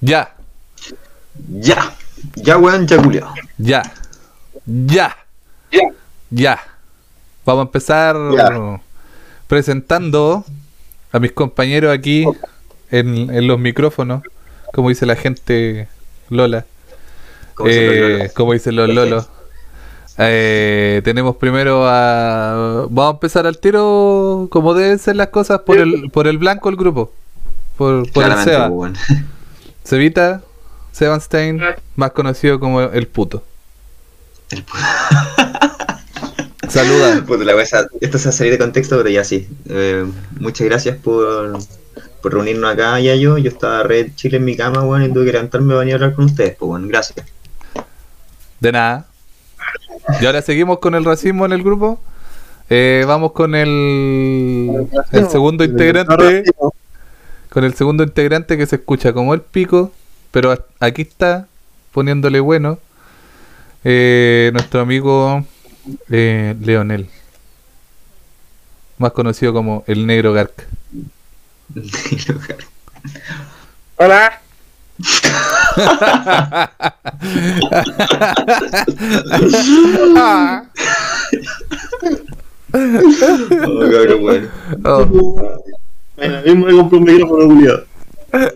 Ya, Ya. Ya, weón, ya culiao. ya, ya, Ya. ya. Vamos a empezar Ya. presentando a mis compañeros aquí en, en los micrófonos, como dice la gente Lola. Como dicen los Eh, lolos. como dicen los lolos. Eh, tenemos primero a. Vamos a empezar al tiro como deben ser las cosas por el, por el blanco el grupo. Por, por el Seba. pues. Cevita, Sebanstein, más conocido como el puto. El pu- Saluda. Puta, la esa- esto se va a salir de contexto, pero ya sí. Eh, muchas gracias por, por reunirnos acá, ya yo. Yo estaba red chile en mi cama, weón, y tuve que levantarme venir a hablar con ustedes, pues, weón. Gracias. De nada. Y ahora seguimos con el racismo en el grupo. Eh, vamos con el, el segundo integrante. Con el segundo integrante que se escucha como el pico. Pero aquí está poniéndole bueno. eh, nuestro amigo eh, Leonel. Más conocido como el negro Garca. Hola. Oh, weón. Oh. Bueno, mismo me compré un micrófono culiado.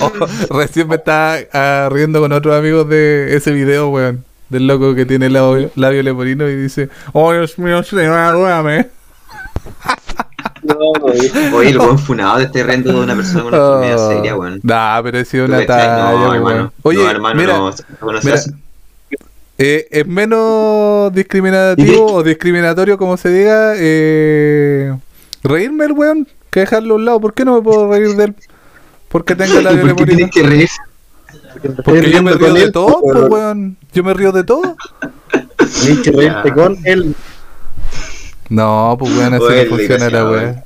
Oh, recién me estaba ah, riendo con otros amigos de ese video, weón. Del loco que tiene el labio, labio leporino y dice, oh Dios mío, señora, ayúdame". No, no, Oye, el weón funado de este rento de una persona con una enfermedad Oh. seria, weón. Nah, pero ha sido ¿Tú una talla, No, hermano. Oye, no, hermano, mira, no. Eh, es menos discriminativo o discriminatorio, como se diga, eh, reírme el weón que dejarlo a un lado. ¿Por qué no me puedo reír de él? Porque tenga labio ¿Por qué tienes que reír? Porque yo me río de él, todo, pues, pues, weón. Yo me río de todo. Tienes que reírte con él. No, pues weón, así no funciona la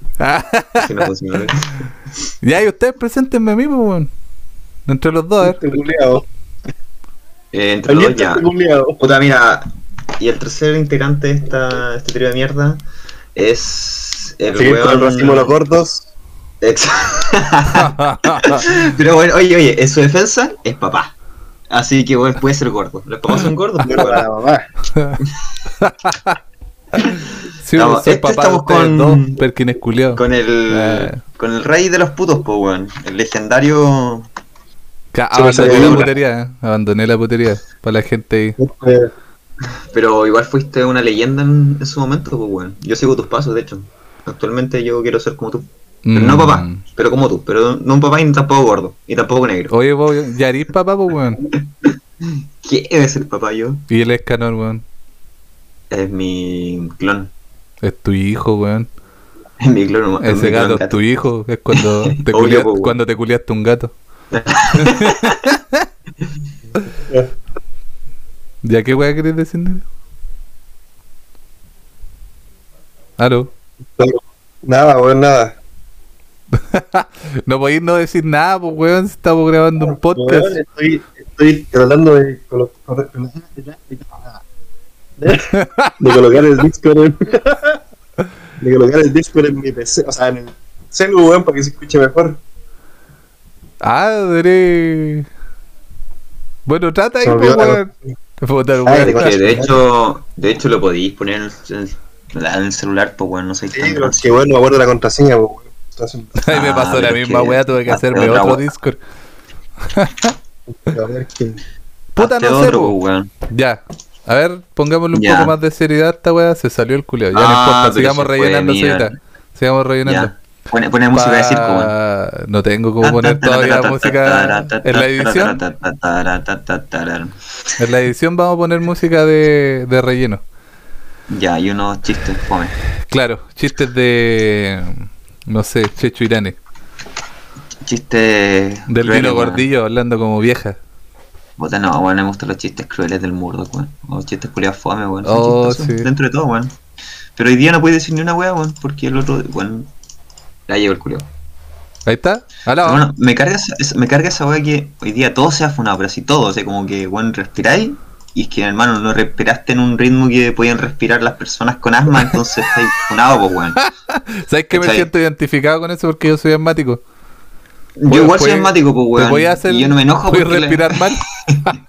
no funciona. ya, y ustedes preséntenme a mí, pues weón. Entre los dos, culiado. Eh, entre los dos ya. este. Puta, mira. Y el tercer integrante de esta, este trío de mierda es el el weón- los gordos. Pero bueno, oye, oye, en su defensa es papá. Así que bueno, puede ser gordo. Los papás son gordos, No pero para bueno. mamá. sí, pues, soy este papá estamos con- dos, Perkins culiao. Con el Eh. con el rey de los putos, po weón. El legendario. Ca- Sí, me salió Abandoné la putería, eh. abandoné la putería para la gente ahí. Eh, Pero igual fuiste una leyenda en, en su momento, pues weón. Yo sigo tus pasos, de hecho. Actualmente yo quiero ser como tú. Pero no Mm. papá, pero como tú. Pero no un papá y tampoco gordo. Y tampoco negro. Oye, vos, ya eres papá, pues weón. ¿Quién es el papá yo? Y el escanor, weón. Es mi clon. Es tu hijo, weón. Es mi clon. es Ese mi clon gato es tu hijo. Es cuando te, Obvio, culia- po, weón. cuando te culiaste un gato. ¿Ya qué weá querés decir, negro? ¿Aló? Nada, weón, nada. No podéis no decir nada, pues weón, si estamos grabando un podcast. Weón, estoy, estoy tratando de, colo- colo- de colocar el Discord en, de colocar el Discord en mi PC, o sea, en el celu, weón, para que se escuche mejor. Ah, deberé... Bueno, trata ahí, pues weón. Ay, de Que de hecho, de hecho lo podéis poner en el, en el celular, pues weón, no sé Sí, pero es que bueno, me acuerdo la contraseña, pues, weón. Entonces, Ahí me Ah, pasó la misma que- weá, tuve que hacerme otro. Discord. a ver que. Puta, Hazte no sé, pues, weón. Ya. A ver, pongámosle un Ya. poco más de seriedad a esta weá. Se salió el culeo. Ya no Ah, importa, sigamos rellenando. Sigamos rellenando. Pone, pone música de circo. Pa- No tengo cómo poner todavía música. En la edición, en la edición vamos a poner música de, de relleno. Ya, y unos chistes, fome. Claro, chistes de. No sé, Checho Irane. Chistes. Del weón. gordillo hablando como vieja. Puta, no, weón, me gustan los chistes crueles del murdo, weón. O los chistes culiados fome, weón. Oh, sí. Dentro de todo, weón. Pero hoy día no puedes decir ni una weá, weón, porque el otro, weón. Ya llegó el culiado. Ahí está. Bueno, me carga, esa- me carga esa weá que hoy día todo se ha funado, pero así todo, o sea, como que, weón, respiráis y es que, hermano, no respiraste en un ritmo que podían respirar las personas con asma, entonces estáis funado, pues, weón. ¿Sabes que me siento identificado con eso porque yo soy asmático? Yo igual soy ¿puedes- asmático, pues, ¿Te weón. voy a hacer y yo no me enojo ¿Puedes porque la- respirar mal?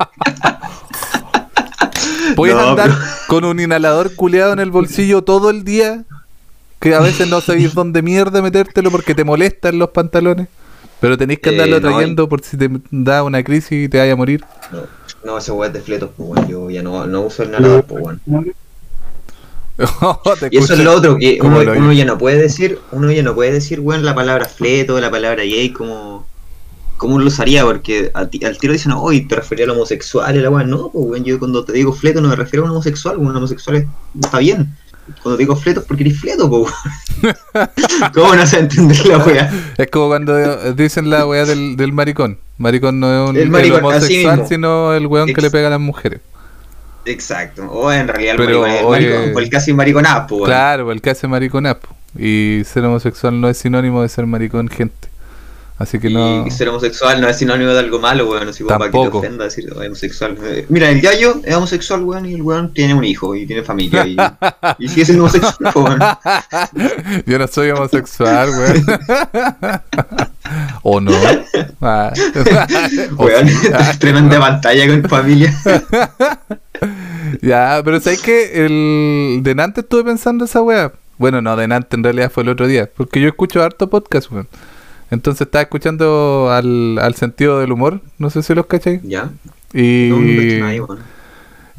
¿Puedes No, andar pero- con un inhalador culeado en el bolsillo todo el día? Que a veces no sabéis dónde mierda metértelo porque te molestan los pantalones. Pero tenéis que Eh, andarlo no, trayendo por si te da una crisis y te vaya a morir. No, no, ese weón es de fletos, pues, weón. Yo ya no, no uso el inhalador, pues. Te Y eso es lo otro, que uno, lo uno ya no puede decir, uno ya no puede decir, weón, la palabra fleto, la palabra gay, como, como uno lo usaría, porque a ti- al tiro dicen, oye, te refería al homosexual y la weón, no, pues weón, yo cuando te digo fleto no me refiero a un homosexual, un homosexual es- está bien. Cuando digo fleto es porque eres fleto, weón. ¿Cómo no se entender la weá? Es como cuando eh, dicen la weá del, del maricón. Maricón no es un El maricón, el homosexual, sino el weón que le pega a las mujeres. Exacto, o en realidad el Pero, maricón es el oye- maricón, el casi mariconado, weón. Claro, el hace mariconapo. Y ser homosexual no es sinónimo de ser maricón, gente. Así que no. Y ser homosexual no es sinónimo de algo malo, weón. Así como para que te ofenda decir "Oh, homosexual. Eh, Mira, el gallo es homosexual, weón, y el weón tiene un hijo y tiene familia. Y, y sigue siendo homosexual, weón. Yo no soy homosexual, weón. ¿O no? Ah. Weón, tremenda pantalla con familia. Ya, pero ¿sabes que El... Denante estuve pensando esa weá. Bueno, no, Denante en realidad fue el otro día. Porque yo escucho harto podcast, weón. Entonces estaba escuchando al, al sentido del humor. No sé si los cacháis. ya, Y... no, no nada, weón.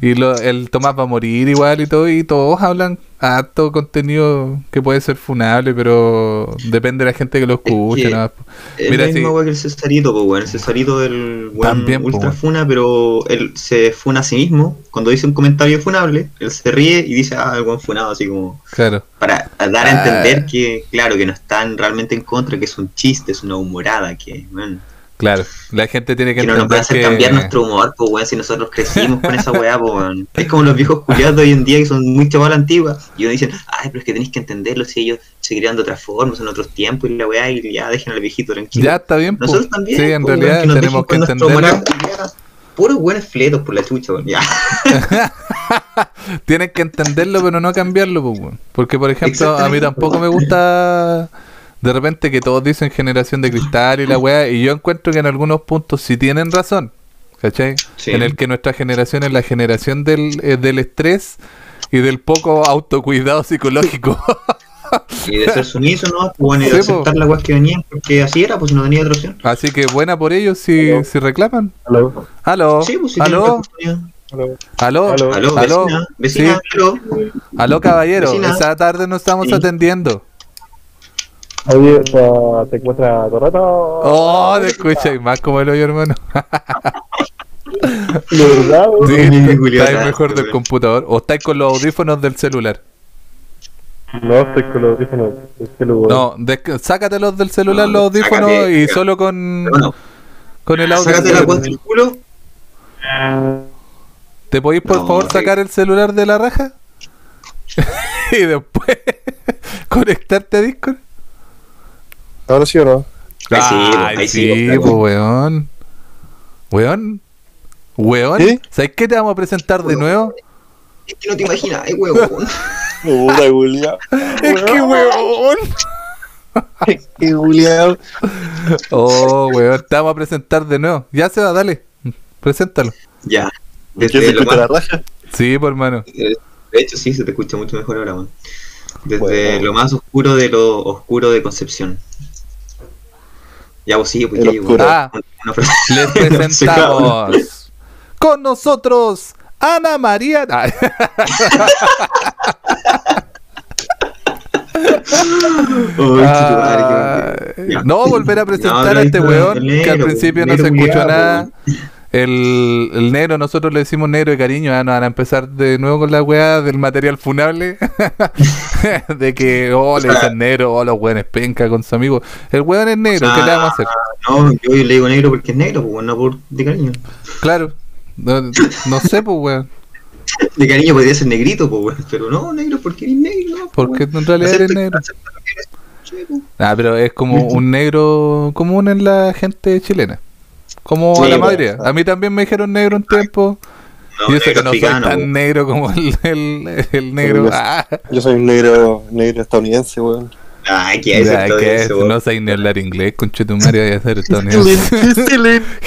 Y lo, el Tomás va a morir igual y todo, y todos hablan harto contenido que puede ser funable, pero depende de la gente que lo escuche. que- nada más. Mira, la misma sí. que el Cesarito, pues weón. El Cesarito del También, ultra funa, pero él se funa a sí mismo. Cuando dice un comentario funable, él se ríe y dice, ah, el weón funado, así como. Claro. para dar a Ah. entender que, claro, que no están realmente en contra, que es un chiste, es una humorada, que, bueno, Claro, la gente tiene que, que no nos va a hacer que... cambiar nuestro humor, pues, weón, si nosotros crecimos con esa weá, pues, weón. Es como los viejos culiados de hoy en día que son muy chavales antigua y uno dicen, ay, pero es que tenéis que entenderlo si ellos se criaron de otra forma, en otros tiempos y la weá, y ya dejen al viejito tranquilo. Ya está bien, po. Nosotros también, sí, en pues, weón, realidad que tenemos que entenderlo. Puros buenos fletos por la chucha, weón, ya. Tienen que entenderlo, pero no cambiarlo, pues, weón. Porque, por ejemplo, a mí tampoco me gusta de repente que todos dicen generación de cristal y la weá, y yo encuentro que en algunos puntos sí tienen razón, ¿cachai? Sí. En el que nuestra generación es la generación del, eh, del estrés y del poco autocuidado psicológico. Y de ser sumiso, ¿no? Pues, bueno, y Sí, de po. aceptar las weas que venían, porque así era, pues no tenía otra opción. Así que buena por ellos si, si reclaman. Aló. Aló, Sí, pues si aló. Aló. aló, Aló. Aló, aló, vecina, vecina, Sí. aló. aló, caballero. Vecina. Esta tarde no estamos Sí. atendiendo. Oye, ¿te- ¿te encuentras todo el rato? Oh, te escucháis más como el hoyo, hermano. ¿De verdad? Sí, estáis mejor del weón. computador. O estáis con los audífonos del celular. No, estoy con los audífonos. Que lo No, sácatelos del celular No, los audífonos sácate, y solo con, con el audio. sácate la del culo. ¿Te podéis por No, favor sí. sacar el celular de la raja? y después conectarte a Discord. ¿Ahora sí o no? Ahí sí, Ay, ahí sí, sí, pues, claro. weón. Weón. Weón. ¿Sí? ¿Sabes qué te vamos a presentar de nuevo? Es que no te imaginas, ay, huevón. Puta, Julia. Es que weón. Qué Julia. Oh, weón, te vamos a presentar de nuevo. Ya se va, dale. Preséntalo. Ya. ¿Qué se Desde lo escucha la más, raja? Sí, por hermano. eh, de hecho, sí, se te escucha mucho mejor ahora, man. Desde Bueno. lo más oscuro de lo oscuro de Concepción. Ya vos sí, pues ya oscuro. Ah. Les presentamos con nosotros Ana María. Qué- ya. no, volver a presentar No, a este weón que al negro, principio no se escuchó nada. El, el negro, nosotros le decimos negro de cariño, ya nos van a empezar de nuevo con la weá del material funable. de que, oh, le dicen negro, oh, los weones penca con su amigo. El weón es negro, ¿qué le vamos a hacer? No, yo le digo negro porque es negro, pues no por de cariño. Claro, no, no sé, pues weón. De cariño podría ser negrito, pues weón, pero no, negro porque eres negro. ¿no? Porque en realidad eres negro. eres. Sí, pues. Ah, pero es como un negro común en la gente chilena. Como a Sí, la bueno. mayoría. A mí también me dijeron negro un tiempo. No, y eso que no soy tan negro como el, el, el negro. yo- Ah, Yo soy un negro, negro estadounidense, weón. Ay, ¿qué es ya, de es, no sé ni hablar inglés, conchetumario, voy a hacer estadounidense. Histilin.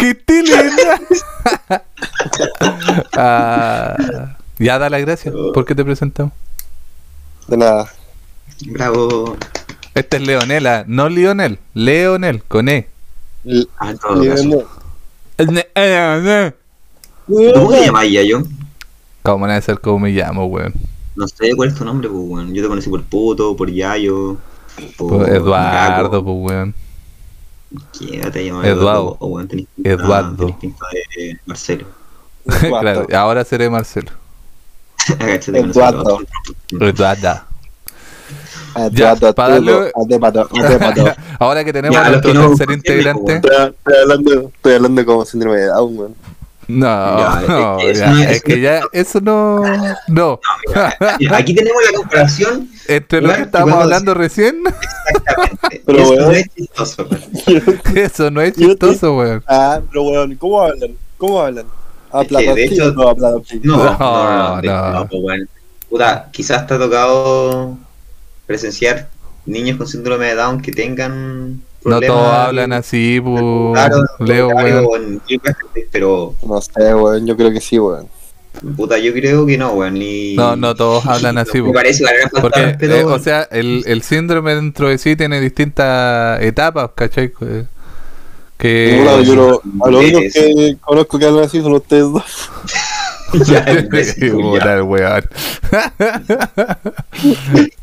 Ah, ya da las gracias. ¿Por qué te presentamos? De nada. Bravo. Este es Leonela, no Lionel, Leonel, con E. L- Ah, en todo caso. ¿Cómo te llamas ya, yo? ¿Cómo van a ser como me llamo, weón? No sé cuál es tu nombre, pues, weón. Yo te conocí por puto, por Yayo, por Pues Eduardo, pues weón. ¿Quién te llama Eduardo. O, weón, tenés pinta- Eduardo. tenés pinta de Marcelo. claro, ahora seré Marcelo. Agáchate con Eduardo. Eduardo. Ya, para darle- Ahora que tenemos Ya, a nuestro no tercer integrante. Estoy, hablando, estoy hablando como síndrome de Down, weón. No, no, es ya, no es es- que ya eso no. No. Mira, Aquí tenemos la comparación Entre lo que estábamos hablando recién, exactamente. Pero, Eso no es chistoso, weón. eso no es chistoso, weón. Ah, pero weón, ¿cómo hablan? ¿Cómo hablan? ¿A Es que, de plata hecho- no No, no, no, No, no, no. no, pues, bueno. Puta, quizás te ha tocado presenciar niños con síndrome de Down que tengan No problemas. todos hablan así, pu, Claro, Leo, weón. pero No sé, weón, yo creo que sí, weón. puta, yo creo que no, weón. Ni... No, no todos hablan así, Me parece la gran falta de Porque, respeto, eh, o sea, el, el síndrome dentro de sí tiene distintas etapas, ¿cachai? Que- Que. Puta, yo lo, a únicos es- que conozco que hablan así son ustedes dos. Ya, Puta, el weón.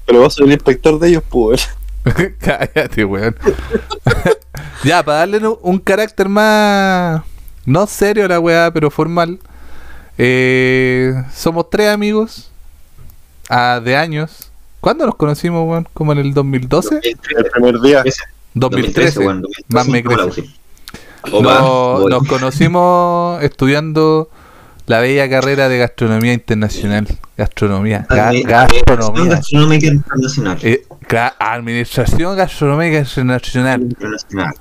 Pero vos soy el inspector de ellos, pues. Cállate, weón. ya, para darle un, un carácter más. No serio a la weá, pero formal. eh, somos tres amigos. ah, de años. ¿Cuándo nos conocimos, weón? ¿Como en el 2012? El primer día. 2013. weón, Más me 2013, no la crece. usé. O más, No- voy. nos conocimos estudiando la bella carrera de gastronomía internacional. Gastronomía. ga- Admi- gastronomía. Gastronómica internacional. Eh, administración gastronómica internacional. Internacional.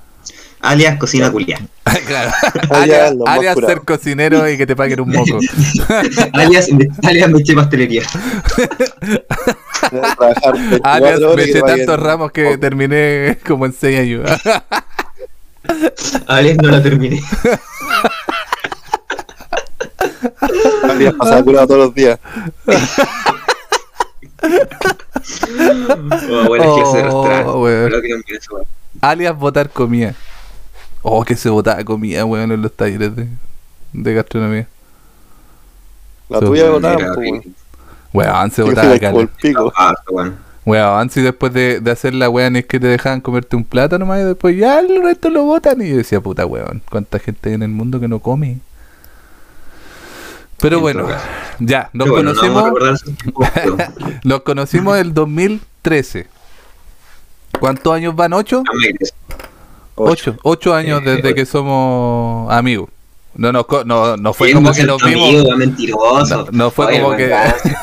Alias cocina culia. claro. Ah, alias alias ser cocinero y que te paguen un moco. alias, alias me eché pastelería. Trabajar 24 alias me eché tantos ramos que terminé como en 6 años. Alias no la terminé. Alias pasaba curado todos los días. Oh, buena clase de Oh, alias botar comida. Oh, que se botaba comida, weón, en los talleres de, de gastronomía. La Su- tuya votaban, pues. Weón, se el pico. Ah, weón. Weón, si después de, de hacer la weón es que te dejaban comerte un plato nomás y después ya el resto lo botan. Y yo decía, puta weón, cuánta gente hay en el mundo que no come. Pero En bueno, ya, nos bueno, no conocimos, pero- nos conocimos el 2013. ¿Cuántos años van? ¿Ocho? no. Ocho, ocho años Eh, desde que somos amigos. No, no, no, no fue ¿Quién como que nos vimos. amigo, weón, mentiroso. No, no fue Oye, como que-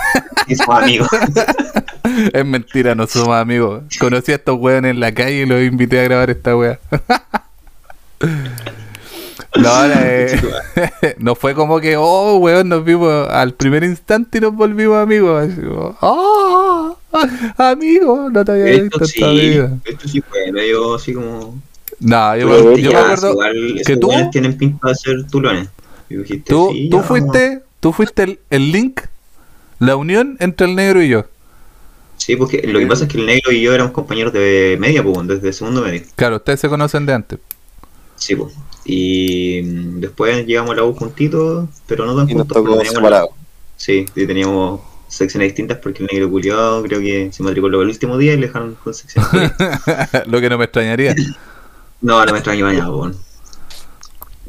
somos amigos. Es mentira, no somos amigos. Conocí a estos weones en la calle y los invité a grabar esta wea. No, eh, fue como que, oh, weón, nos vimos al primer instante y nos volvimos amigos. Así oh, amigo, no te había visto Esto toda sí, vida. esto sí fue medio así como. No, yo, Pero me, ya, yo me Ya, acuerdo igual que tú- tienen pinta de ser tulones. Y dijiste, Tú, sí, tú ya, fuiste, tú fuiste el, el link, la unión entre el negro y yo. Sí, porque lo que pasa es que el negro y yo éramos compañeros de media, pues, desde segundo medio. Claro, ustedes se conocen de antes. Sí, pues. Y mm, después llegamos a la U juntitos, pero no tan Y juntos. teníamos-. Sí, y teníamos secciones distintas porque el negro culiado creo que se matriculó el último día y le dejaron con secciones. Lo que no me extrañaría. no, no me extraño bañado, weón.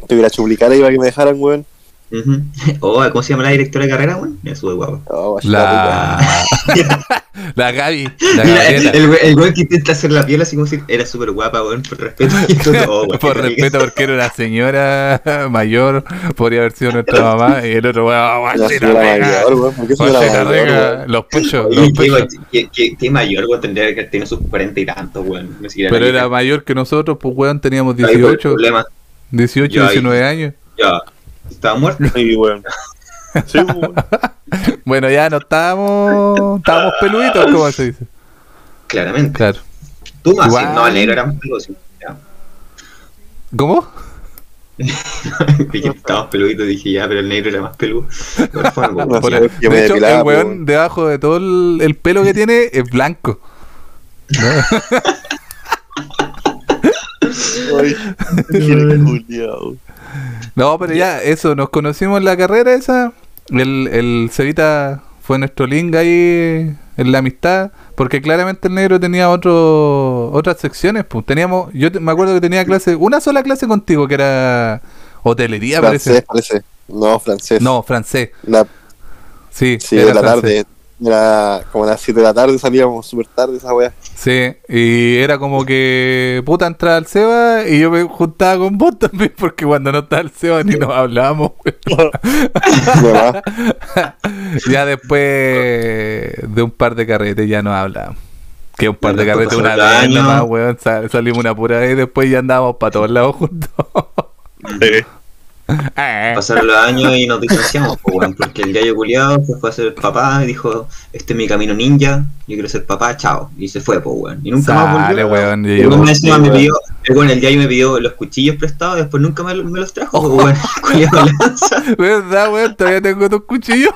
Te hubiera ahí para que me dejaran, weón. Ujú. Oh, ¿cómo se llama la directora de carrera, weón? Ya sube guapo. No, guachita rica. La, la Gaby, la Mira, el, el, we- el weón que intenta hacer la piel así como si era súper guapa, weón, por respeto. No, weón, Por respeto, porque era una señora mayor, podría haber sido nuestra mamma, y el otro, weón, La guachita señora rica, mayor, weón. ¿Por qué señora guachita mayor, rica, weón? los pechos, los qué, pechos. qué, qué, qué mayor, weón, tendría que tener sus cuarenta y tantos, weón. Siquiera Pero la era mitad. mayor que nosotros, pues weón, teníamos Ahí fue el 18, problema. 18, Ya, ahí. 19 años. Ya, estaba muerto. Sí, weón. Sí, weón. Bueno, ya no estábamos. Estábamos peluditos, como se dice. Claramente. Claro. Tú más, no, el negro era más peludo. ¿Cómo? Dije, estábamos peluditos, dije ya, pero el negro era más peludo. Igual fue algo, No, Por el- me de hecho, depilaba, el weón weón. debajo de todo el, el pelo que tiene es blanco. Ay. No, pero ya, eso, nos conocimos en la carrera esa. El, el Cevita fue nuestro link ahí en la amistad. Porque claramente el negro tenía otro, otras secciones. Pues. Teníamos, yo te- me acuerdo que tenía clase, una sola clase contigo que era hotelería, Francés, parece. parece. No, francés. No, francés. La, Sí, sí, era de la francés. tarde. Era como a las 7 de la tarde salíamos súper tarde esa weá. Sí, y era como que puta entraba al Seba y yo me juntaba con vos también porque cuando no estaba el Seba ni nos hablábamos. ya después de un par de carretes ya nos hablábamos. Que un par de carretes una vez nomás, weón. Sal- salimos una pura vez y después ya andábamos para todos lados juntos. Pasaron los años y nos distanciamos, pues, porque el gallo culiado se fue a ser papá y dijo, este es mi camino ninja, yo quiero ser papá, chao. Y se fue, pues, weón. Y nunca más volvió. weón. y yo- me pidió, el, weón, el gallo me pidió los cuchillos prestados, después nunca me, me los trajo, pues, weón. Culiao lanza. ¿Verdad, weón? Todavía tengo tus cuchillos.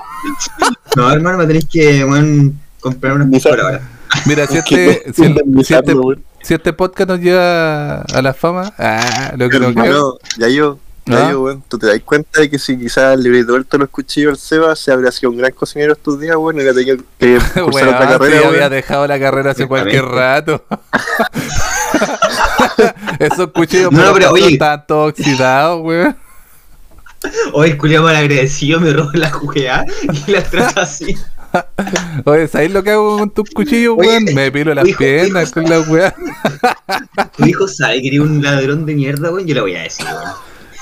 No, hermano, me tenéis que, weón, comprar por sa- ahora. Mira, si este, si, el- si este, si este podcast nos lleva a la fama, ah, lo que no creo. Hermano, ya yo, ¿Ah? yo, weón, tú te das cuenta de que si quizás le hubiera devuelto los cuchillos al Seba, se habría sido un gran cocinero estos días, weón, y hubiera tenido que cursar Weón, otra había dejado la carrera hace cualquier rato. Esos cuchillos No, pero, lo oye. estaban todos oxidados, weón. Hoy el culiao mal agradecido me robó la juguea y la trata así. Oye, ¿sabéis lo que hago con tus cuchillos, Oye, weón? Me pilo las hijo, piernas hijo. con la weá. Tu hijo sabe que eres un ladrón de mierda, weón, yo le voy a decir, weón.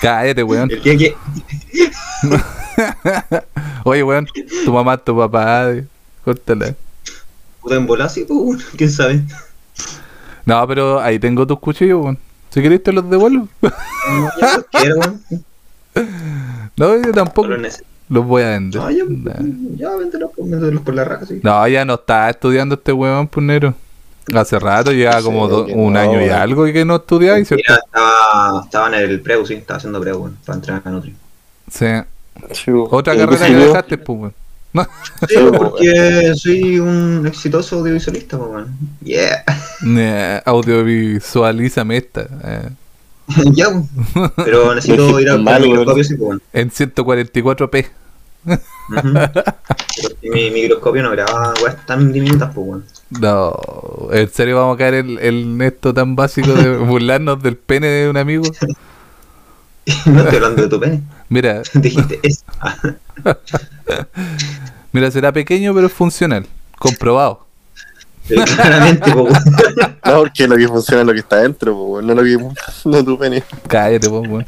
Cállate, weón. El día que, Oye, weón, tu mamá, tu papá, córtala. puta en bola, sí, pues, weón, quién sabe. No, pero ahí tengo tus cuchillos, weón. Si querés te los devuelvo. No, ya los quiero, weón. No, yo tampoco No los voy a vender. No, ya, Nah. pues, véndelos por la raja, sí. No, ya no está estudiando este weón, punero. Hace rato, lleva Sí, como do- un no, año y algo que no estudiaba, ¿cierto? Estaba, estaba en el preu, sí, estaba haciendo preu, weón, para entrar a Nutri. Sí. Otra ¿Y carrera que dejaste, pues, weón. No. Sí, porque soy un exitoso audiovisualista, pues, weón. Yeah. Nah, audiovisualízame esta. eh, ya, weón. Pero necesito ir a Mal, buscar weón. microscopio, sí, pues, en 144p. Mi microscopio no graba weas tan diminutas, pues, weón. No, en serio vamos a caer en, en esto tan básico de burlarnos del pene de un amigo. No estoy hablando de tu pene. Mira, Dijiste eso. Mira, será pequeño pero es funcional. Comprobado. pero claramente, pues, weón. No, porque lo que funciona es lo que está dentro, po, weón, no lo que no tu pene. Cállate, pues, weón.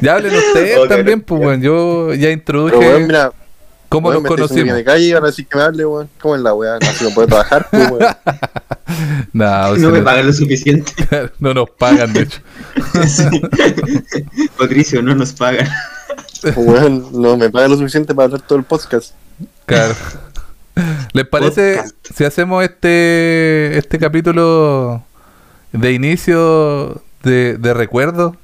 Ya hablen ustedes también, pues, weón. Yo ya introduje Pero weón, mira, cómo weón, nos conocimos. me calle y ahora sí que me hable, weón. ¿Cómo es la weá? No, si no puede trabajar, pues, weón. No, No me pagan lo suficiente. no nos pagan, de hecho. Sí. Patricio, no nos pagan. Pues, weón, no me paga lo suficiente para hablar todo el podcast. Claro. ¿Les parece Podcast. si hacemos este este capítulo de inicio de, de recuerdo?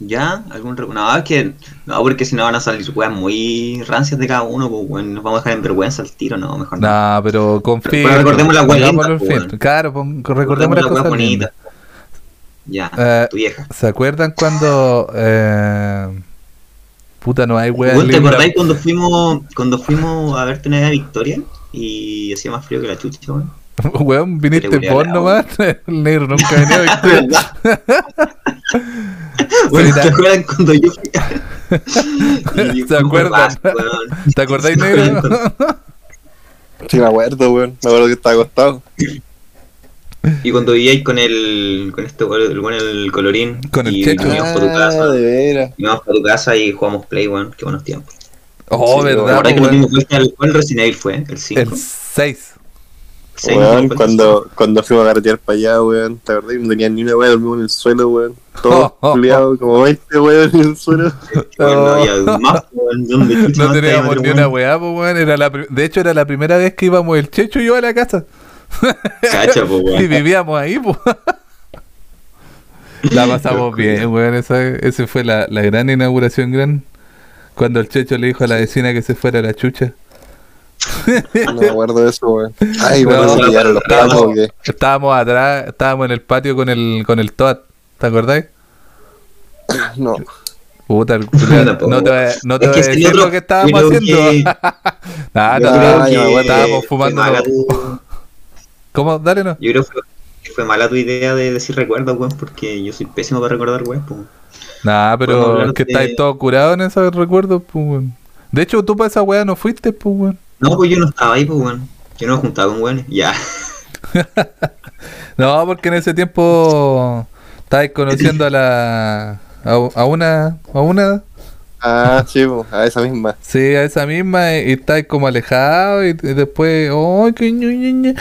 ¿Ya? ¿Algún recu- No, es que. No, porque si no van a salir weas muy rancias de cada uno, pues, weón. Nos vamos a dejar en vergüenza al tiro, no, mejor no. Pero con Pero recordemos las weas lindas, en pues. Claro, recordemos las cosas bonitas. lindas. Ya, Eh, tu vieja. ¿Se acuerdan cuando eh, puta no hay weas ¿Te acordáis cuando fuimos, cuando fuimos a verte una Victoria? Y hacía más frío que la chucha, weón. Weón, viniste vos nomás. El negro nunca venía a Victoria. Bueno, ¿te acuerdas cuando yo fui? Y ¿Se fue acuerdan? juegazo, weón. ¿Te acordáis, negro? Sí, me acuerdo, weón. Me acuerdo que estaba acostado. Y cuando vivíais con el. con este weón, el, el colorín. Con el y Checho. Íbamos para tu Ah, casa. de veras. Íbamos para tu casa y jugamos Play, weón. Qué buenos tiempos. Oh, Sí, ¿Te verdad, acordás que weón. nos dimos vuelta al. ¿Cuál Resident Evil fue? El 5. El 6. seis, Weón, cuando, cuando fuimos a carretear para allá, weón, ¿te acordás? No tenían ni una weón, dormimos en el suelo, weón. Todos culiados, como 20 weón en el suelo. Bueno, no había más, weón, ¿dónde chucha No teníamos te ni una weá, pues, weón. Era la pri- de hecho, era la primera vez que íbamos el Checho y yo a la casa. Cacha, po, Y weón. vivíamos ahí, pues. La pasamos bien, weón. Esa, esa fue la, la gran inauguración, gran. Cuando el Checho le dijo a la vecina que se fuera a la chucha. No me acuerdo de eso, weón. Ay, No, no, pillaron los no, patos, no. ¿o qué? Estábamos atrás, estábamos en el patio con el, con el Toad. ¿Te acordáis? No. Puta, no te voy a, no te voy a decir otro- lo que estábamos haciendo. Yo no, estábamos fue fumando. mala no. tu- ¿Cómo? Dale, no. Yo creo que fue- mala tu idea de decir recuerdos, weón, porque yo soy pésimo para recordar, weón. po. Nah, pero es que estáis todos curados en esos recuerdos, pues, weón. De hecho, tú para esa weá no fuiste, pues, weón. No, pues yo no estaba ahí, pues, weón. Yo no me juntaba con weones. Ya. No, porque en ese tiempo Estabas conociendo a la. A, a, una. A una. Ah, sí, a esa misma. Sí, a esa misma y, y estáis como alejado y, y después. ¡Oh, que ñoña!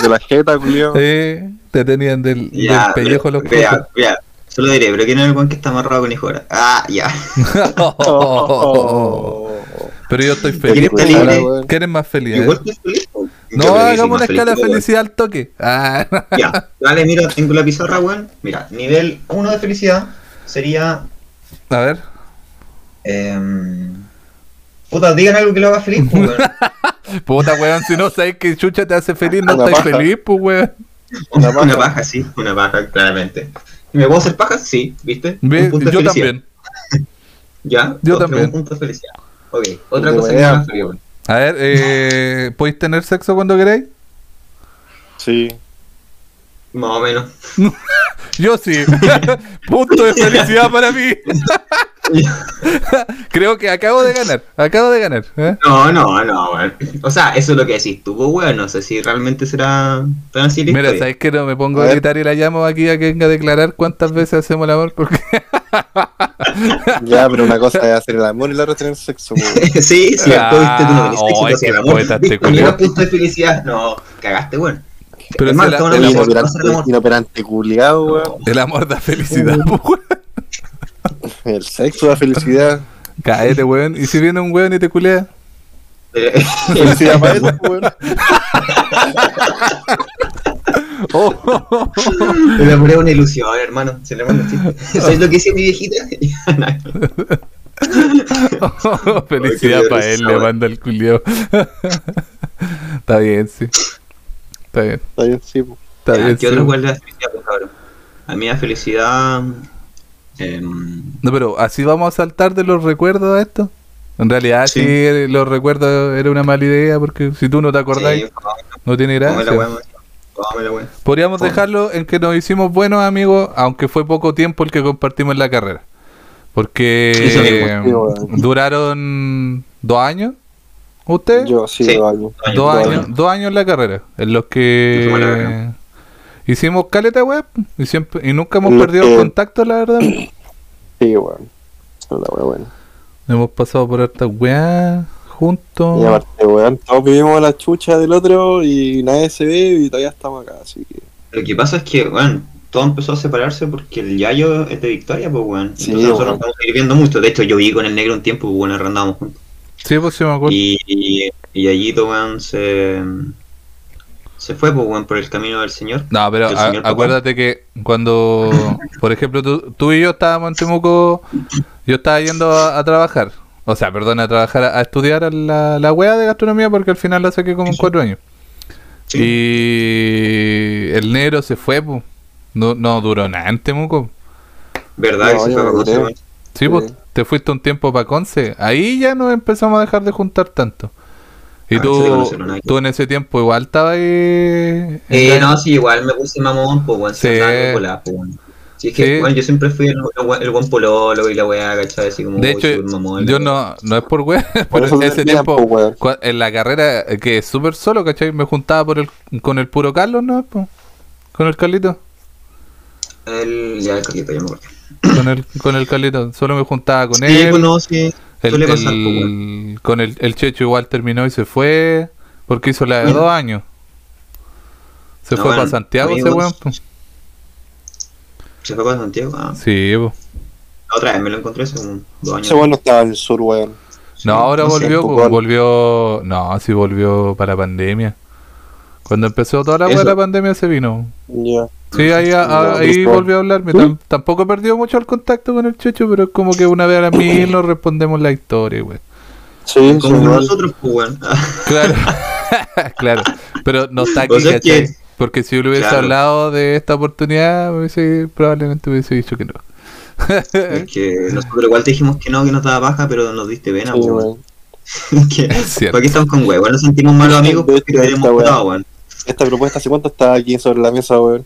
de la jeta, Julio. Sí, te tenían del, ya, del pellejo pero, los ya, ya, solo diré, pero que no es el buen que está amarrado con hijora. Ah, ya. oh, oh, oh, pero yo estoy feliz. ¿Quieres, ¿Quieres más feliz? Eh? feliz. No, hagamos una escala de felicidad al toque. Ah, Ya, dale, mira, tengo la pizarra, weón. Mira, nivel 1 de felicidad sería. a ver. em, puta, digan algo que lo haga feliz, pues, weón. Puta, weón, si no sabes que chucha te hace feliz, no Una estás paja. feliz, pues, weón. Una, Una paja. sí, una paja, claramente. ¿Me puedo hacer paja? Sí, ¿viste? Ve, Un punto de yo felicidad. también. ¿Ya? Yo Todos también. tenemos Un punto de felicidad. Ok, otra cosa que me weón. A ver, eh, ¿podéis tener sexo cuando queráis? Sí. Más o menos. Yo sí. Punto de felicidad para mí. Creo que acabo de ganar. Acabo de ganar. ¿eh? No, no, no, weón. O sea, eso es lo que decís tú, pues, weón. No sé si realmente será tan así Mira. ¿sabes qué? No me pongo A a gritar y la llamo aquí a que venga a declarar cuántas veces hacemos el amor. Porque Ya, pero una cosa es hacer el amor y la otra tener sexo, po. sí, sí, Ah, tú no tenés oh, el amor. este punto de felicidad. No, cagaste, weón. Pero el, el. Pasa el amor. Inoperante, inoperante culiao, weón. el amor da felicidad. weón. El sexo da felicidad. Cáete, weón. ¿Y si viene un weón y te culea? Eh, Felicidad para eso, weón. Oh, El amor es una ilusión, hermano. Se le manda chiste. ¿Sabes lo que dice mi viejita? felicidad para él, le manda el culiao. Está bien, sí. Está bien, Está bien, sí, po. está bien. ¿Qué sí. otro cuál es la felicidad, pues, cabrón? A mí la felicidad. em, No, pero así vamos a saltar de los recuerdos a esto. En realidad, sí, Sí. los recuerdos era una mala idea porque si tú no te acordáis, sí, no tiene gracia. Podríamos dejarlo en que nos hicimos buenos amigos, aunque fue poco tiempo el que compartimos en la carrera. Porque eh, duraron dos años. ¿Ustedes? Yo sí, Sí. dos años. Años, dos, dos años, años. dos años en la carrera, en los que hicimos caleta web y siempre y nunca hemos perdido el contacto, la verdad. Sí, weón. Esa es la wea buena. hemos pasado por hartas weas juntos. Y aparte, weón, todos vivimos la chucha del otro y nadie se ve y todavía estamos acá, así que. Lo que pasa es que, weón, todo empezó a separarse porque el Yayo es de Victoria, pues, weón. Sí, Entonces nosotros weón. nos estamos seguir viendo mucho. De hecho, yo vi con el negro un tiempo, pues, weón, arrendábamos juntos. Sí, pues sí me acuerdo. Y, y, y Yayito, weón, se. Se fue, pues, weón, por el camino del Señor. No, pero El a- señor papá. acuérdate que cuando, por ejemplo, tú, tú y yo estábamos en Temuco, yo estaba yendo a, a trabajar, o sea, perdón, a trabajar, a, a estudiar a la, la wea de gastronomía porque al final la saqué como en Sí. cuatro años. Sí. Y el negro se fue, pues. No, no duró nada en Temuco. ¿Verdad? No, que se weón. Sí, pues Sí. te fuiste un tiempo para Conce. Ahí ya nos empezamos a dejar de juntar tanto. Y Ah, sí, tú, tú en ese tiempo igual estabas ahí. Eh, no, sí, igual me puse mamón, pues, weón, Sí. Pues. Sí, es que, Sí. yo siempre fui el, el, el buen pololo y la weá, ¿cachai? Así como, De hecho, mamón, yo no, no es por Por pero en ese tiempo, cua- en la carrera, eh, que es súper solo, ¿cachai? Me juntaba por el, con el puro Carlos, ¿no? Con el Carlito. weá. El, ya, el Carlito, ya me acuerdo. Con el, con el Carlito. Solo me juntaba con Sí, él. pues no, sí. El, Suele pasar, el- pues, con el, el Checho igual terminó y se fue porque hizo la de dos años. Se No, fue para bueno, Santiago ese weón. po. ¿Se fue para Santiago? Ah, Sí, po. la otra vez me lo encontré hace como dos años. Ese weón no estaba en el sur, weón. No, ahora no volvió, po, bueno. volvió. No, sí volvió para la pandemia. Cuando empezó toda la pandemia se vino. Ya. Sí, ahí, a- No, a- ahí volvió a hablarme. Tam- tampoco perdió mucho el contacto con el Checho, pero es como que una vez a la mil nos respondemos la historia, güey. Sí, Como nosotros, pues, weón. Claro, claro. Pero no está aquí, O sea, que- Porque si yo le hubiese Claro. hablado de esta oportunidad, hubiese, probablemente hubiese dicho que no. Es que nosotros igual te dijimos que no, que nos daba baja, pero nos diste pena, Sí, pues, weón. weón. Que- cierto. ¿Para qué estamos con huevos? Nos sentimos malos amigos porque esta weá. votado, weón. Esta propuesta, ¿hace cuánto está aquí sobre la mesa, weón?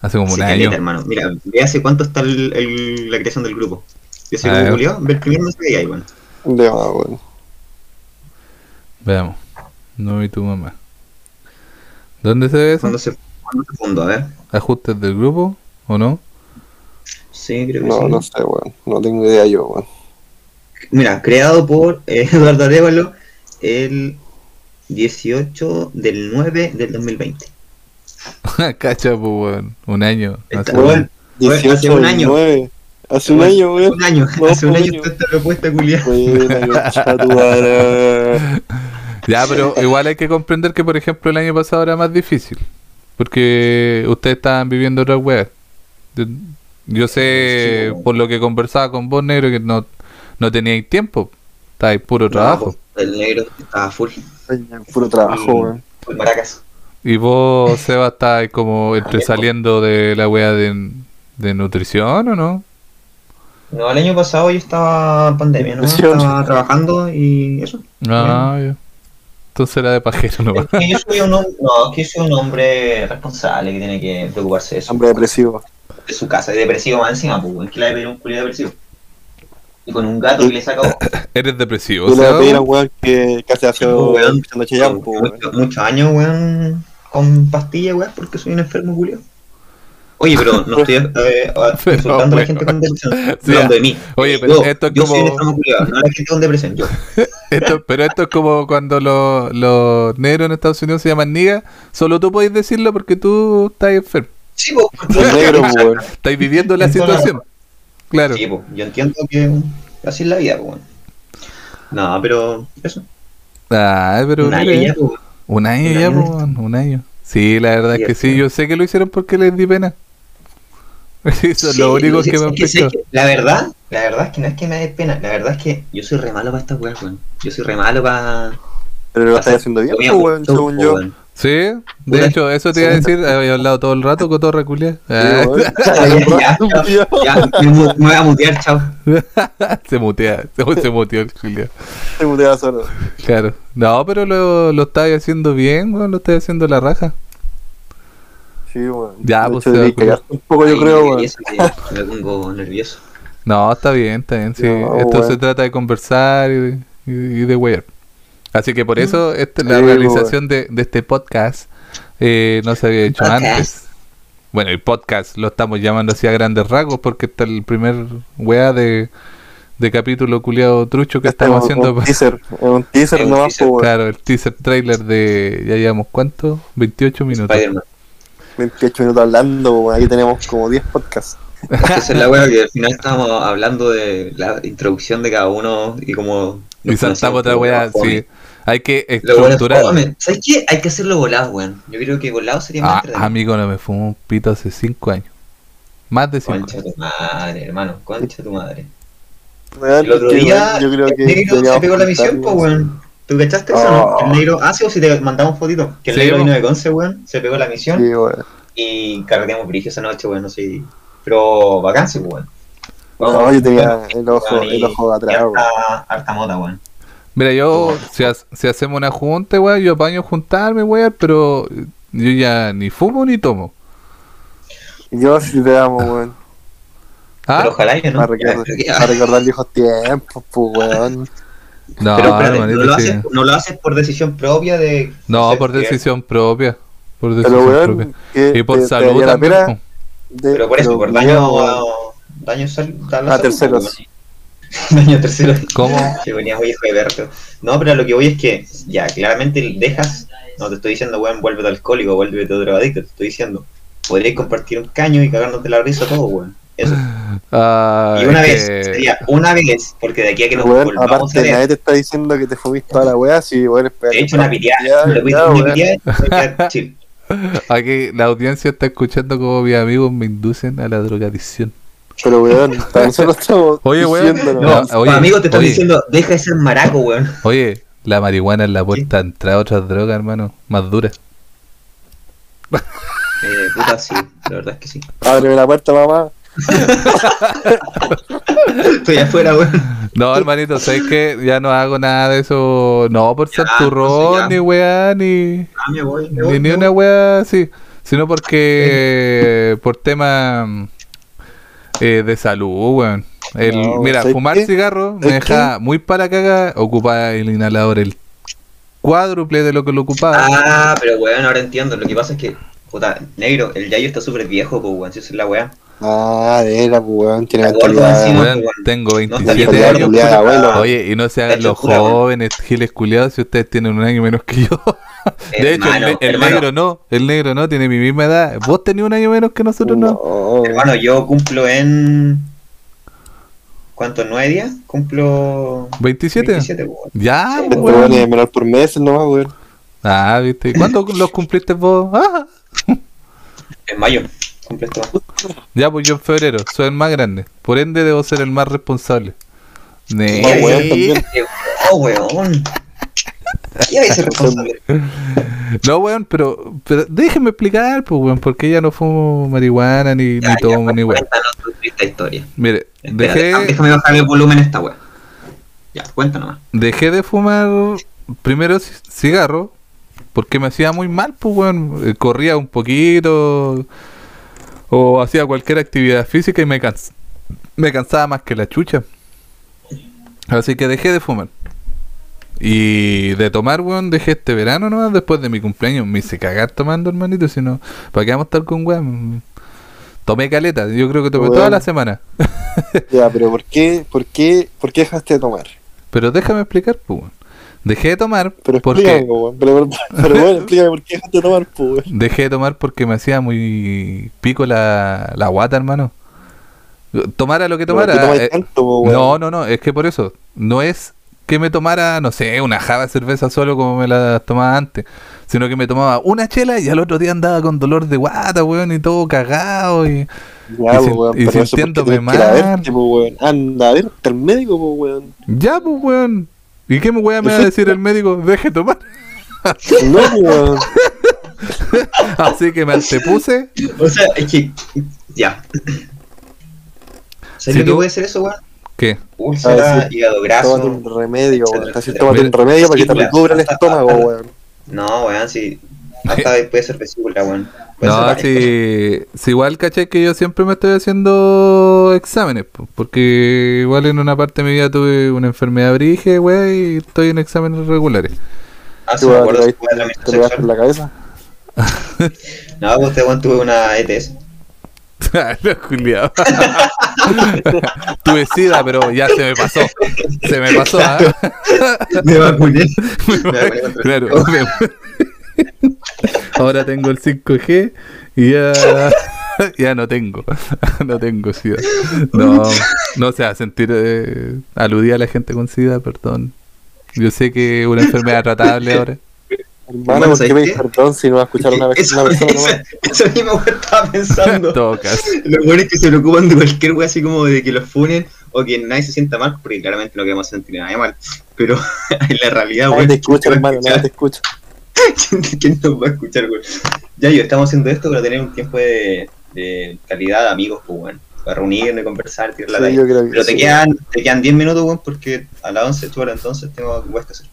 Hace como Sí, un caleta, año. hermano. Mira, ve hace cuánto está el, el- la creación del grupo. Yo. Julio, ve el primer hay ahí, weón. De más, weón. Veamos. No vi tu mamá. ¿Dónde se ve eso? ¿Cuándo se, ¿Cuándo se fundó? A ver. ¿Ajustes del grupo o no? Sí, creo que No, sí. no sé, weón. No tengo idea yo, weón. Mira, creado por eh, Eduardo Arevalo el 18 del 9 del 2020. Cacha, pues, weón. Un año. Está Hace- bueno. Bueno, 18 hace un año. 9. Hace un año, weón. Un año, No, hace un año. está esta propuesta culiada. Ya, pero igual hay que comprender que, por ejemplo, el año pasado era más difícil. Porque ustedes estaban viviendo otras weas. Yo, yo sé, Sí, por lo que conversaba con vos, negro, que no, no teníais tiempo. Estabais puro trabajo. No, el negro estaba full. Puro trabajo, maracas. Y vos, Seba, estabais como entre saliendo de la wea de, de nutrición, ¿o no? No, el año pasado yo estaba en pandemia, ¿no? Estaba trabajando y eso. Ah, ya. Entonces era de pajero nomás. Es que yo soy un hombre, no, es que yo soy un hombre responsable que tiene que preocuparse de su, Hombre depresivo. de su casa, de depresivo más encima, pues, weón, que le pedir un culiado depresivo. Y con un gato que le saca. Eres depresivo, Yo le voy a pedir a un weón que casi hace. Muchos muchos años, weón, con pastillas, weón, porque soy un enfermo culiado. Oye, pero no estoy eh, insultando a la gente con depresión, Sí, hablando de mí. Oye, pero Yo- esto es yo soy como- enfermo culiado, no la gente con depresión, yo. Esto- pero esto es como cuando los, los negros en Estados Unidos se llaman niggas. Solo tú podés decirlo porque tú estás enfermo. Sí, pues, El negro, po. Estás viviendo la situación. Claro. Sí, pues, yo entiendo que así es la vida, pues. No, pero eso. Ah, pero Un año ya, pues. un año un ya, año. po, weón, un año. Sí, la verdad es que sí. Yo sé que lo hicieron porque les di pena. Eso es Sí, lo único sí, que me que- que La verdad, la verdad es que no es que me dé pena, la verdad es que yo soy re malo para estas weas, weón. Yo soy re malo para. Pero lo estás haciendo bien, weón, según yo. Sí, de hecho, eso te iba a decir. Había hablado todo el rato, cotorra culia. Sí, weón. Ya, ya, Ya, me, voy a mutear, chao. se mutea, se, se muteó el. Se mutea solo. Claro. No, pero lo, lo estás haciendo bien, weón. Lo estás haciendo la raja. Sí, weón. Ya, pues, hecho, se va a debería cagarte un poco, yo Ay, creo, que Me pongo nervioso. No, está bien, está bien. Sí. No, Esto se trata de conversar y de, y, y de wear. Así que por eso esta, la Sí, realización de, de este podcast eh, no se había hecho Podcast. antes. Bueno, el podcast lo estamos llamando así a grandes rasgos porque está el primer wea de, de capítulo culiado trucho que Este estamos es un- haciendo. Un teaser, un teaser Es un nomás, teaser, po, weón. Claro, el teaser trailer de. Ya llevamos cuánto? 28 minutos. Spider-Man. 28 minutos hablando. Aquí tenemos como 10 podcasts. Esa es la wea que al final estábamos hablando de la introducción de cada uno y como. Y saltamos otra fome. sí. Hay que bueno estructurar. fome. ¿Sabes qué? Hay que hacerlo volado, weón. Yo creo que volado sería más Ah, amigo, no me fumo un pito hace 5 años. Más de 5 Concha tu madre, hermano. Concha tu madre. El otro día, yo creo que el negro se pegó la misión, pues, weón. ¿Tú cachaste eso, no? Oh. El negro. Ah, sí, o si te mandamos fotitos. Que el Sí, negro vino de Conce, weón. Se pegó la misión Sí, weón. y carreteamos brillo esa noche, weón. No sé. Pero vacancia, weón. No, yo tenía el ojo, el ojo de atrás, weón. harta, harta mota, weón. Mira, yo, si, ha- si hacemos una junta, weón, yo apaño juntarme, weón, pero yo ya ni fumo ni tomo. Yo sí te amo, weón. ¿Ah? Pero ojalá yo no. Para recordar, para recordar viejos tiempos, pues, weón. No, Pero espérate, hermanito, no, lo sí. haces, no lo haces por decisión propia de. No, por decisión propia. Por Pero, decisión propia. que Y por te- salud también. pena po. de- Pero por eso, pero, por daño. weón. Daño sal, a A salud, terceros. weón. Año tercero. ¿Cómo? Que venías hoy hijo de perro. No, pero a lo que voy es que, ya, claramente dejas. No te estoy diciendo, weón, vuélvete alcohólico, vuélvete drogadicto, te estoy diciendo. Podríais compartir un caño y cagarnos de la risa todo, weón. Eso. Ah, y una es vez, que- sería una vez, porque de aquí a que nos Weón, volvamos a aparte ver. nadie te está diciendo que te fumiste toda la weá, si weón espera. De hecho, una piteada, lo voy a una a chill. Aquí la audiencia está escuchando como mis amigos me inducen a la drogadicción. Pero weón, nosotros estamos Oye, weón, diciéndolo. No, No, oye, amigos te están oye. diciendo, deja de ser maraco, weón. Oye, la marihuana es la puerta de entrada a otras drogas, hermano, más duras. Eh, puta, sí, la verdad es que sí. Ábreme la puerta, mamá. Estoy afuera, weón. No, hermanito, ¿sabes qué? Ya no hago nada de eso. No por entonces ya. ni weá, ni, Ah, me voy, me ni, voy. ni me una weá así. Sino porque. por tema. eh, de salud, weón. El, No, mira, ¿sabes fumar qué? cigarro me ¿Sabes deja muy para caga. Ocupa el inhalador el cuádruple de lo que lo ocupaba. Ah, pero weón, ahora entiendo. Lo que pasa es que, puta, negro, el Yayo está súper viejo, pues, weón. Si es la weá. Ah, de era, pues weón, tiene mentalidad. encima. Weón, tengo No está 27 bien, Mentalidad años. culiada abuelo. Oye, y no se hagan hecho los cura, weón. jóvenes, giles culiados, si ustedes tienen un año menos que yo. De hecho, el, el negro no, el negro no, tiene mi misma edad. Vos tenés un año menos que nosotros, ¿no? No, Hermano, yo cumplo en. ¿Cuántos? ¿Nueve días? Cumplo. 27. 27, weón. Ya, Este weón. weón es menor por meses nomás, weón. Ah, viste. ¿Cuándo los cumpliste vos? Ah, En mayo. Cumple esto. ya, pues yo en febrero, soy el más grande. Por ende, debo ser el más responsable. Ne- No, weón, también. Oh, weón. Weón, pero, pero déjeme explicar, pues, weón, porque ya no fumo marihuana, ni, Ya, ni ya, tomo, ni weón. Triste historia. Mire, Espera, dejé, Déjame bajar el volumen a esta weá. Ya, cuéntanos más. dejé de fumar primero ci- cigarro porque me hacía muy mal, pues, weón. Eh, Corría un poquito o hacía cualquier actividad física y me, cans me cansaba más que la chucha. Así que dejé de fumar. Y de tomar, weón, dejé este verano nomás después de mi cumpleaños. Me hice cagar tomando, hermanito, si no, ¿para qué vamos a estar con weón? Tomé caleta, yo creo que tomé toda la semana. Ya, pero ¿por qué, por qué, por qué dejaste de tomar? Pero déjame explicar, pues, weón. Dejé de tomar Pero porque... explícame. Pero, pero, bueno, explícame por qué dejaste de tomar, pues, weón. Dejé de tomar porque me hacía muy pico la, la guata, hermano. Tomara lo que ¿Por qué tomara. tomáis eh, tanto, po, no, no, no, es que por eso. No es que me tomara, no sé, una java de cerveza solo como me la tomaba antes. Sino que me tomaba una chela y al otro día andaba con dolor de guata, weón, y todo cagado. Y... Ya, y po, weón, y sintiéndome que mal. verte, po, weón. Anda, a verte al médico, po, weón. Ya, pues, weón. ¿Y qué me weá me va a decir el médico? Deje de tomar. No, weón. Así que me antepuse. O sea, es que. Ya. ¿Sabes Si lo que puede ser eso, weón? ¿Qué? Úlcera, Ah, sí. hígado Tómate graso. un remedio, weón. Así tómate un remedio para que te recubra el estómago, weón. No, weón, sí. Hasta puede ser vesícula, weón. Puede ser No, si, si igual caché que yo siempre me estoy haciendo exámenes, po, porque igual en una parte de mi vida tuve una enfermedad brige, güey, y estoy en exámenes regulares. Ah, sí, Tú, me weón, acuerdo te pegaste en la cabeza. No, pues este tuve una ETS. Lo culiao. tuve sida, pero ya se me pasó. Se me pasó, ¿ah? Me vacuné. Me Claro. Ahora tengo el 5G y ya, ya no tengo. No tengo SIDA. No, no se va a sentir eh, aludida a la gente con SIDA, perdón. Yo sé que es una enfermedad tratable ahora. Hermano, ¿por qué ¿sabes pedís qué? perdón si no va a escuchar una, vez, Eso, una persona eso, nomás? eso mismo weón estaba En pensando. todo caso. Los buenos que se preocupan de cualquier wea así como de que los funen o que nadie se sienta mal, porque claramente no queremos sentir a nadie mal. Pero en la realidad, Nadie te escucha, ¿quién va a hermano, nadie te escucha. ¿Quién nos va a escuchar, weón? Ya, yo estamos haciendo esto para tener un tiempo de, de calidad de amigos, pues, weón. Para reunirnos, conversar, tirar la Sí, yo creo que Pero te sí. quedan, te quedan 10 minutos, weón, porque a las 11 tú ahora entonces tengo cosas que hacer.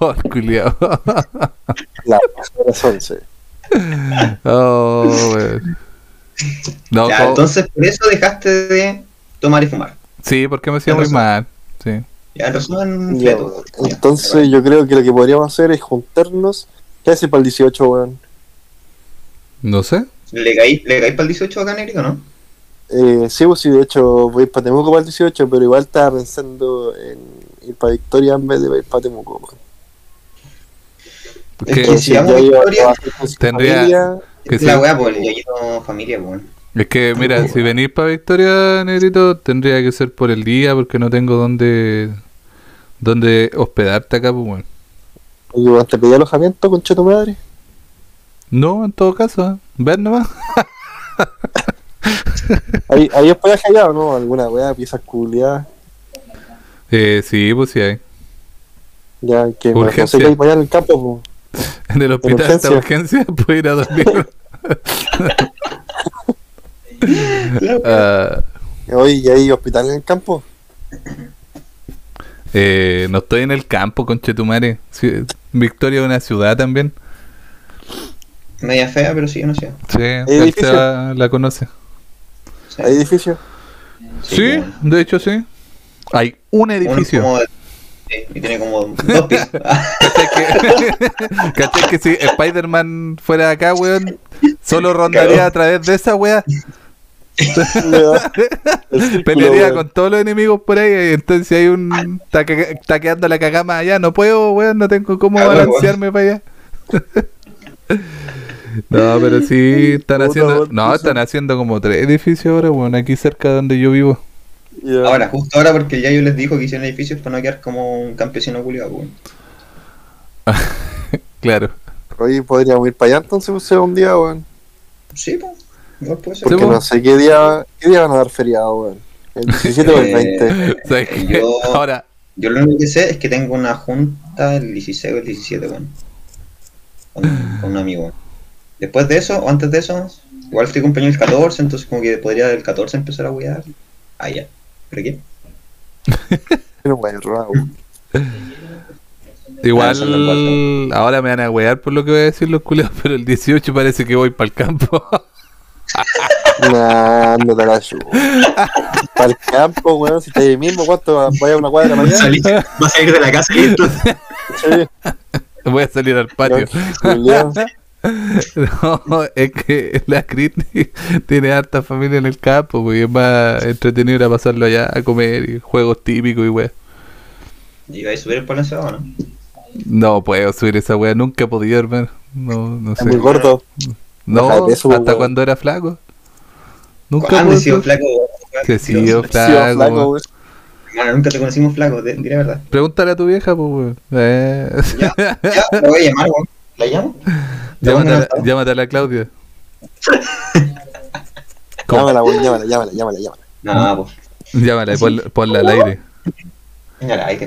Oh, culiao. La a las 11. Oh, weón. No, ya, entonces por eso dejaste de tomar y fumar. Sí, porque me hacía muy razón. mal. Sí. Ya, en resumen, Ya, fleto. weón. Ya, Entonces yo creo que lo que podríamos hacer es juntarnos. ¿Qué hace para el 18, weón? No sé. ¿Le caí, le caí para el 18 acá, Nérico, no? Eh, sí, pues sí, de hecho voy para Temuco para el 18, pero igual estaba pensando en ir para Victoria en vez de ir para Temuco. man. Es que, si vamos a Victoria, tendría- familia, que la sí. weá, pues yo quiero familia, pues. weón. Es que, mira, si venís para Victoria, Negrito, tendría que ser por el día porque no tengo dónde, dónde hospedarte acá, pues, bueno. ¿te pedí alojamiento, concha tu madre? No, en todo caso, ¿eh? ver nomás. ¿Hay, ¿Hay hospedaje allá o no? ¿Alguna weá, piezas culiadas? Eh, sí, pues sí hay. Ya, que me Urgencia. ir para allá en el campo, pues. En el hospital de urgencia puedo ir a dormir. Oye, ¿y hay hospital en el campo? eh, no estoy en el campo, conchetumare. Sí, Victoria es una ciudad también. Media fea, pero sí, yo no sé. Sí, edificio? él la, la conoce. Sí, ¿Hay edificio? Sí, de hecho sí. Hay un Uno edificio. como- y tiene como dos pisos. ¿Cachai que, ¿Cachai que si Spider-Man fuera acá, weón? Solo rondaría a través de esa weá. Pelearía con todos los enemigos por ahí. y Entonces si hay un... Está, quedando la cagama allá. No puedo, weón. No tengo cómo balancearme para allá. No, pero sí están haciendo... No, están haciendo como tres edificios ahora, weón. Aquí cerca de donde yo vivo. Ahora, justo ahora, porque ya yo les dijo que hicieron edificios para no quedar como un campesino culiado, weón. Claro. Oye, podríamos ir para allá entonces pues, un día, weón. Sí, pues. Igual puede ser. Sí, Porque po. no sé qué día, qué día van a dar feriado, weón. ¿El 17 o el Eh, 20? ¿Sabes qué? Yo- Ahora, Yo lo único que sé es que tengo una junta el 16 o el 17, weón. Con, con un amigo. Después de eso, o antes de eso, igual estoy cumpleaños el 14, entonces como que podría el 14 empezar a wear. Ah, ya. ¿Pero qué? Pero bueno, raro, igual... los Ahora me van a wear por lo que voy a decir los culeos. Pero el 18 parece que voy para el campo. Nah, no te la chupa. Para el campo, weón, si estás ahí mismo, ¿cuánto va- vaya a una cuadra allá? Salí- Va a salir de la casa y esto. Sí, voy a salir al patio. No, es que la Crit tiene harta familia en el campo, porque es más entretenido ir a pasarlo allá a comer y juegos típicos y weá. ¿Y vais a subir el palo encebado, no? No puedo subir esa weá, nunca he podido, hermano. No, no Es sé. muy gordo. No, Baja de peso, hasta weón. cuando era flaco. Nunca ¿Cuándo he pude sido flaco? Que sí, yo Sí, flaco. flaco, weón. weón. Hermano, nunca te conocimos flaco, de, di la verdad. Pregúntale a tu vieja, pues, weón. Eh. Ya, ya, la voy a llamar, weón. ¿La llamo? llámate, a la, Llámala. llámate a la Claudia. ¿Cómo? Llámala, weón, llámala, llámala, llámala, llámala. No, pues. Llámala y ponla, ponla al aire.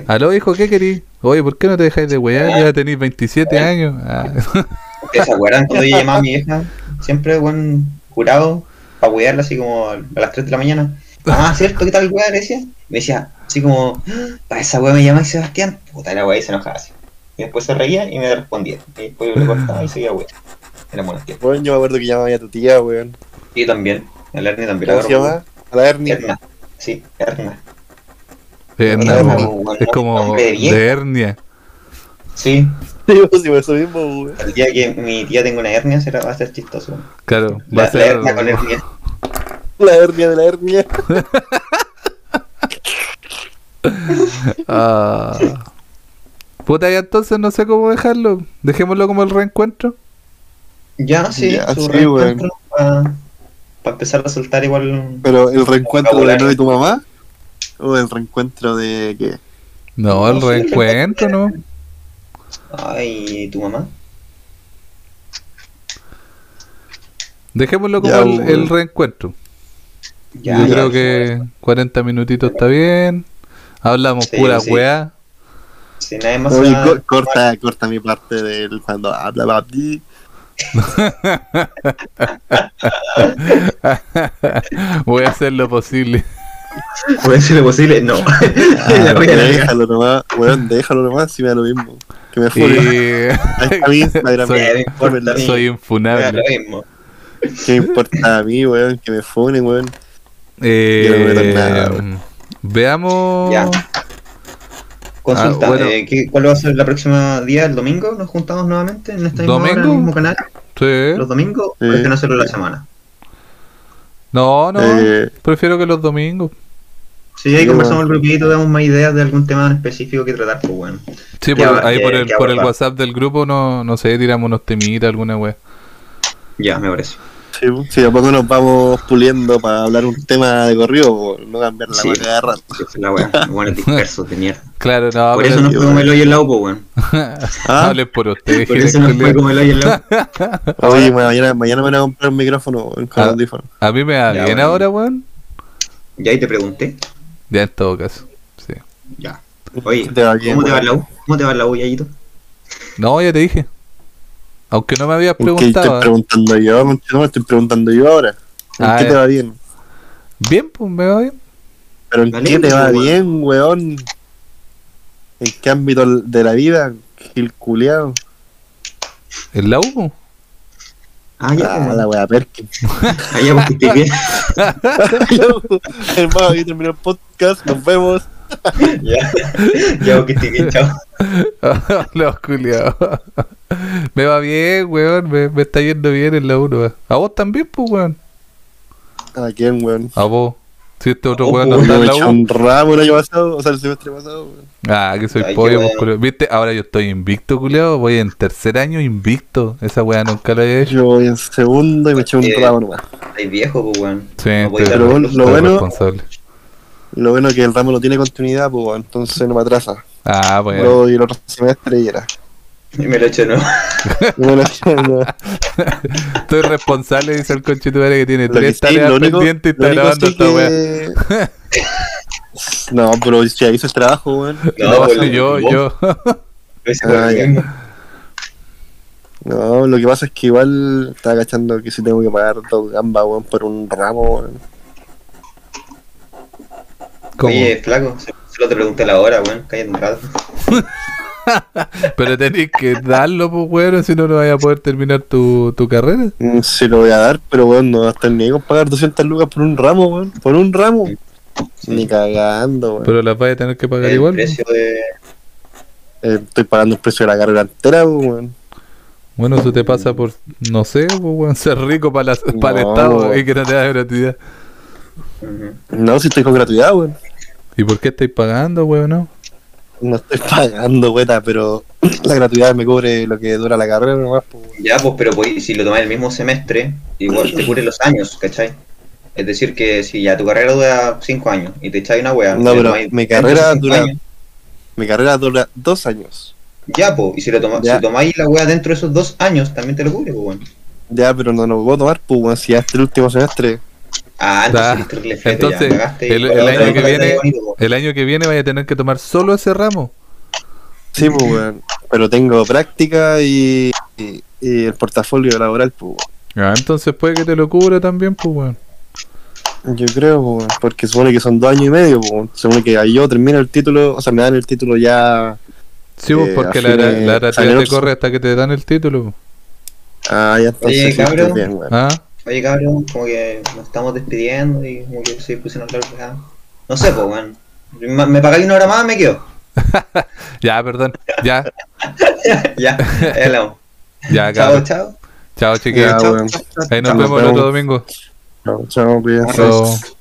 Aló, hijo, ¿qué querís? Oye, ¿por qué no te dejáis de wear? Ya tenéis 27 años. Ah. ¿Ustedes se acuerdan cuando yo llamaba a mi vieja? Siempre, buen jurado, para wearla así como a las 3 de la mañana. Ah, ¿cierto? ¿Qué tal, weá? Le decía. Me decía, así como, para esa weá me llamáis Sebastián. Puta, la weá y se enojaba así. Y después se reía y me respondía. Y después yo le cortaba y seguía weá. Era tiempos. Weón, yo me acuerdo que llamaba a tu tía, weón. Y yo también. A la Ernie también la ¿Cómo se llama? A la hernia. Erna. Sí, Erna. Weón. weón, es como de hernia. Sí, Sí, pues, eso mismo, weón. el día que mi tía tenga una hernia será, va a ser chistoso. Claro, va La, a la ser. hernia con hernia. La hernia de la hernia. Ah. Puta, y entonces no sé cómo dejarlo. Dejémoslo como el reencuentro. Ya, sí, Ya, su sí, reencuentro para empezar a soltar igual. Pero el reencuentro de no de tu mamá. O el reencuentro de qué? No, el sí, reencuentro, ¿no? Ay, ¿tu mamá? Dejémoslo como Ya, el, el reencuentro. Ya, Yo ya, creo sí, que 40 minutitos está bien. Hablamos Sí, pura sí. weá. Si nadie más Oye, va- co- corta, corta mi parte del cuando habla papi. Voy a hacer lo posible. Puede ser posible, no. La wea. déjalo nomás, weón, déjalo nomás si me da lo mismo. Que me. Ahí está Instagram. Soy-. Soy infunable. lo mismo. ¿Qué me importa a mí, weón? Que me funen, weón. Eh, no nada, weón. veamos. Ya. Consulta, Ah, bueno. eh, ¿qué- ¿cuál va a ser la próxima día? ¿El domingo? ¿Nos juntamos nuevamente en esta misma hora, en el mismo canal? Sí. ¿Los domingos? Sí. ¿O es que no hacerlo la semana? No, no. Eh, Prefiero que los domingos. Sí, ahí Sí, conversamos el bueno. grupito, damos más ideas de algún tema en específico que tratar, pues bueno. Sí, Ya, ahí que- por el, por el. WhatsApp del grupo, no, no sé, tiramos unos temitas, alguna wea. Ya, me parece. sí, sí, a poco nos vamos puliendo para hablar un tema de corrido, po, no cambiar la Sí. marca cada rato. La weá. Buenos dispersos de mierda. Claro, no, Por eso no fue como bueno. el hoyo en la U, pues weón. Ah, hablen por ustedes. Por eso no fue como el hoyo en la U. oye, mañana, mañana me van a comprar un micrófono en con Ah. audífono. A mí me Ya, bien bueno. ahora, weón. Ya ahí te pregunté. Ya en todo caso. Sí. Ya. Oye, Te va ¿cómo te va en weón. la U? ¿Cómo te va la U, Yayito? No, ya te dije. Aunque no me habías ¿En qué preguntado. estoy preguntando yo? No, me estoy preguntando yo ahora. ¿En Ah, qué ya. te va bien? Bien, pues me va bien. ¿Pero en Dale, qué te va weón. bien, weón? ¿En qué ámbito de la vida? Gil culiao. ¿En la U? Ah, ya, Ah, la wea Perkin. Ah, ya, pues que estés bien. Hermano, aquí terminó el podcast. Nos vemos. Ya. Ya, pues que estés bien, chao. Los culiados. me va bien, weón. Me, me está yendo bien en la 1. A vos también, pues, weón. ¿A quién, weón? A vos. Si este otro Oh, weón no está en la U. un ramo el año pasado, o sea, el semestre pasado, weón. Ah, que soy Ay, pollo, pues, culiao. ¿Viste? Ahora yo estoy invicto, culiao. Voy en tercer año invicto. Esa weá nunca la he hecho. Yo voy en segundo y me eché un ramo nomás. Estás viejo, pues weón. Sí, No lo bueno- responsable. Lo bueno es que el ramo no tiene continuidad, pues, entonces no me atrasa. Ah, bueno. Luego y el otro semestre y era. Y me lo he hecho, ¿no? Y bueno, no. Estoy responsable, dice el conchetumare que tiene Lo que tres sí, tareas lo pendientes y lo está grabando esta weá. que... No, pero ya hizo el trabajo, weón. No, No, pues, yo, vos- yo. Ah. No, lo que pasa es que igual estaba cachando que si tengo que pagar dos gambas, weón, por un ramo, weón. ¿Cómo? Oye, flaco, solo te pregunté la hora, weón. Cállate un rato. Pero tenés que darlo, pues, weón, si no, no vayas a poder terminar tu, tu carrera. Mm, Sí lo voy a dar, pero weón, no va a estar ni con pagar 200 lucas por un ramo, weón. Por un ramo. Ni cagando, weón. Pero las vas a tener que pagar El igual. precio de. Eh, estoy pagando el precio de la carrera entera, weón. Bueno, eso te pasa por, no sé, pues, weón, ser rico para, la- para el. Estado y que no te da gratuidad. No, si estoy con gratuidad, weón. ¿Y por qué estáis pagando, weón? No? No estoy pagando, weón, pero la gratuidad me cubre lo que dura la carrera nomás, pues. Ya, pues, pero pues, si lo tomas el mismo semestre, igual te cubre los años, ¿cachai? Es decir, que si ya tu carrera dura 5 años y te echáis una wea. No, pero tomáis mi carrera dura- años, Mi carrera dura dos años. Ya, pues, y si, lo toma, si tomáis la wea dentro de esos dos años, también te lo cubre, pues, weón. Ya, pero no lo puedo tomar, pues, si ya es el último semestre. Ah, entonces, el- la año que viene- bonito, po. El año que viene vaya a tener que tomar solo ese ramo. Sí, pues, weón. Pero tengo práctica y, y, y el portafolio laboral, pues, weón. Ah, entonces puede que te lo cubra también, pues, weón. Yo creo, weón, porque supone que son dos años y medio, weón. supone que ahí yo termino el título, o sea, me dan el título ya. Sí, pues, Eh, porque la, la a gratuidad enero- te corre hasta que te dan el título. pues. Ah, ya Oye, sí, estoy cabrón. bien, weón. Ah, Oye, cabrón, como que nos estamos despidiendo y como que se pusieron a hablar. No sé, pues, weón. Me pagáis una hora más, me quedo. ya, perdón. Ya, ya, ya, Chao, cabrón. chao. Chao, chiquillos. Ya, Chao, chao. Ahí nos Chao, vemos el otro domingo. Chao, chao, cuídense. Chao.